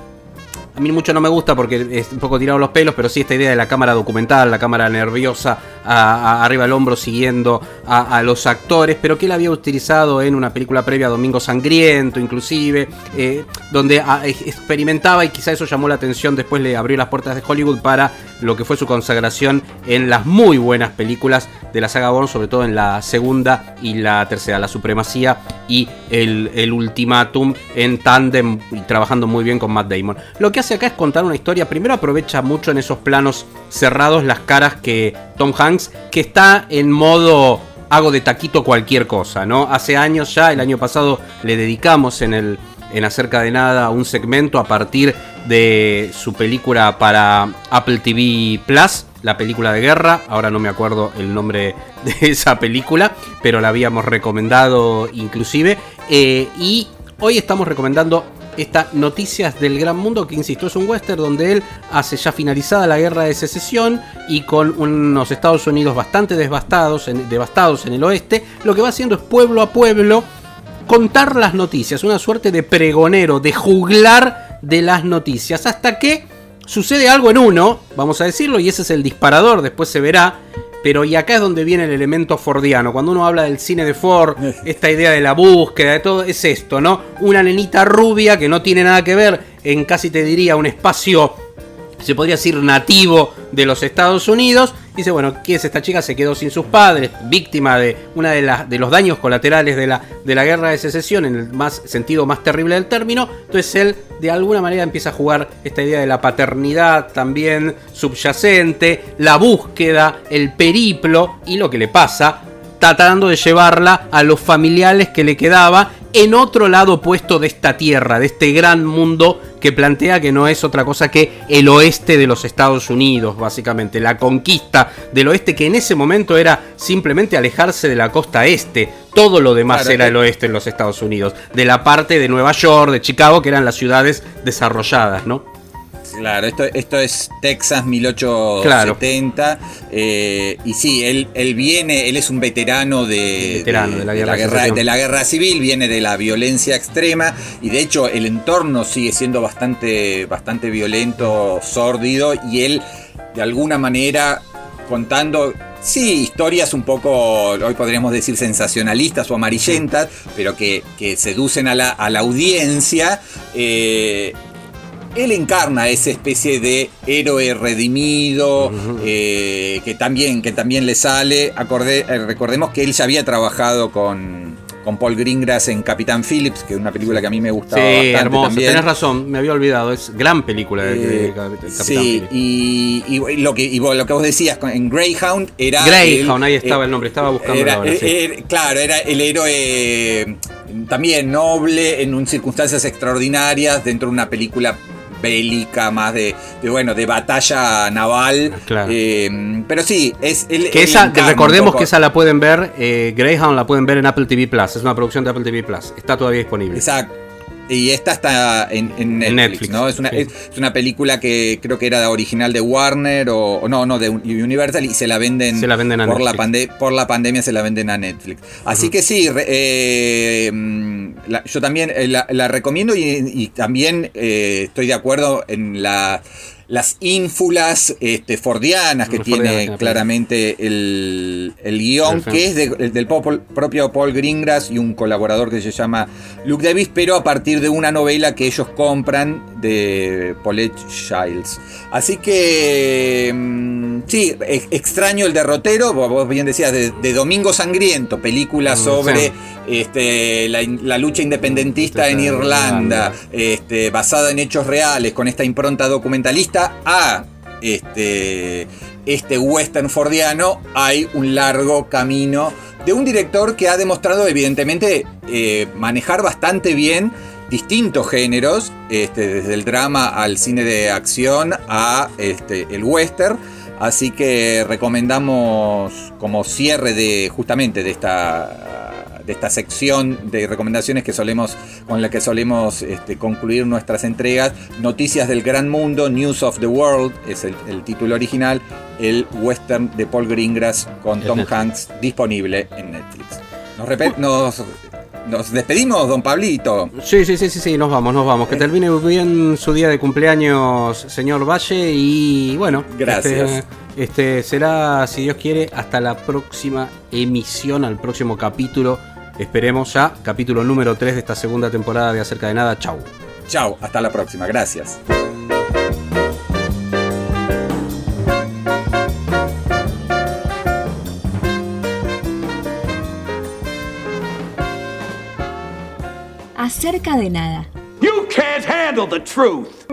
a mí mucho no me gusta porque es un poco tirado los pelos, pero sí esta idea de la cámara documental, la cámara nerviosa, arriba del hombro siguiendo a, los actores, pero que él había utilizado en una película previa, Domingo Sangriento, inclusive, eh, donde ah, ex- experimentaba y quizá eso llamó la atención, después le abrió las puertas de Hollywood para lo que fue su consagración en las muy buenas películas de la saga Bourne, sobre todo en la segunda y la tercera, La Supremacía y el, el Ultimátum en tándem y trabajando muy bien con Matt Damon. Lo que hace acá es contar una historia, primero aprovecha mucho en esos planos cerrados las caras que Tom Hanks, que está en modo hago de taquito cualquier cosa, ¿no? Hace años ya, el año pasado le dedicamos en el en acerca de nada un segmento a partir de su película para Apple TV Plus, la película de guerra, ahora no me acuerdo el nombre de esa película, pero la habíamos recomendado inclusive, eh, y hoy estamos recomendando esta Noticias del Gran Mundo, que insisto, es un western donde él hace ya finalizada la guerra de secesión y con unos Estados Unidos bastante devastados en, devastados en el oeste, lo que va haciendo es pueblo a pueblo contar las noticias, una suerte de pregonero, de juglar de las noticias, hasta que sucede algo en uno, vamos a decirlo, y ese es el disparador, después se verá. Pero y acá es donde viene el elemento fordiano. Cuando uno habla del cine de Ford, esta idea de la búsqueda, de todo, es esto, ¿no? Una nenita rubia que no tiene nada que ver en casi te diría un espacio se podría decir nativo de los Estados Unidos. Dice, bueno, ¿qué es esta chica? Se quedó sin sus padres, víctima de uno de, las- de los daños colaterales de la, de la guerra de secesión, en el más, sentido más terrible del término. Entonces él, de alguna manera, empieza a jugar esta idea de la paternidad también subyacente, la búsqueda, el periplo y lo que le pasa tratando de llevarla a los familiares que le quedaba en otro lado opuesto de esta tierra, de este gran mundo que plantea que no es otra cosa que el oeste de los Estados Unidos, básicamente, la conquista del oeste que en ese momento era simplemente alejarse de la costa este, todo lo demás Claro, era el oeste en los Estados Unidos, de la parte de Nueva York, de Chicago, que eran las ciudades desarrolladas, ¿no? Claro, esto, esto es Texas 1870. eh, y sí, él, él viene, él es un veterano de, Veterano de la guerra de la guerra civil, viene de la violencia extrema. Y de hecho, el entorno sigue siendo bastante, bastante violento, sórdido. Y él, de alguna manera, contando. Sí, historias un poco, hoy podríamos decir sensacionalistas o amarillentas, pero que, que seducen a la, a la audiencia. eh, él encarna esa especie de héroe redimido eh, que, también, que también le sale. Acordé- eh, recordemos que él ya había trabajado con, con Paul Greengrass en Capitán Phillips, que es una película que a mí me gustaba Sí, bastante hermoso. también. Tenés razón, me había olvidado. Es gran película de, Eh, de Capitán sí, Phillips. y, y lo que, y vos- lo que vos decías en Greyhound era. Greyhound, el- ahí estaba eh, el nombre, estaba buscando era- ahora. sí. era- claro, era el héroe también noble en un- circunstancias extraordinarias dentro de una película bélica más de, de, bueno de batalla naval Claro. Eh, pero sí es el, Que el esa, encarno recordemos que esa la pueden ver, eh, Greyhound la pueden ver en Apple TV Plus. Es una producción de Apple TV Plus. Está todavía disponible. Exacto. Y esta está en, en Netflix, Netflix, ¿no? Es una, sí. es, una película que creo que era original de Warner o, o no, no, de Universal y se la venden, Se la venden a por, la Netflix. pande- por la pandemia se la venden a Netflix. Así que sí, re- eh, la- yo también eh, la, la recomiendo y, y también eh, estoy de acuerdo en la, las ínfulas este, fordianas que tiene fordianas, claramente el, el guion, Perfecto. que es de- del propio Paul Greengrass y un colaborador que se llama Luke Davis, pero a partir de una novela que ellos compran de Paulette Childs. Así que, mm, sí, extraño el derrotero, vos bien decías, de, de Domingo Sangriento, película Mm, sobre sí. este, la, lucha independentista en Irlanda, Irlanda. este, basada en hechos reales, con esta impronta documentalista, a este, este western fordiano, hay un largo camino de un director que ha demostrado evidentemente eh, manejar bastante bien distintos géneros, este, desde el drama al cine de acción a este, el western. Así que recomendamos como cierre de justamente de esta de esta sección de recomendaciones que solemos con la que solemos este, concluir nuestras entregas. Noticias del gran mundo News of the World es el, el título original. El western de Paul Greengrass con Tom. Hanks disponible en Netflix. Nos, repe- nos, nos despedimos don Pablito Sí, sí, sí, sí, sí, nos vamos, nos vamos. Que termine bien su día de cumpleaños, señor Valle. Y bueno, Gracias. Este, este será, si Dios quiere, hasta la próxima emisión, al próximo capítulo. Esperemos ya, capítulo número 3 de esta segunda temporada de Acerca de Nada. Chau. chao hasta la próxima gracias Acerca de nada. You can't handle the truth.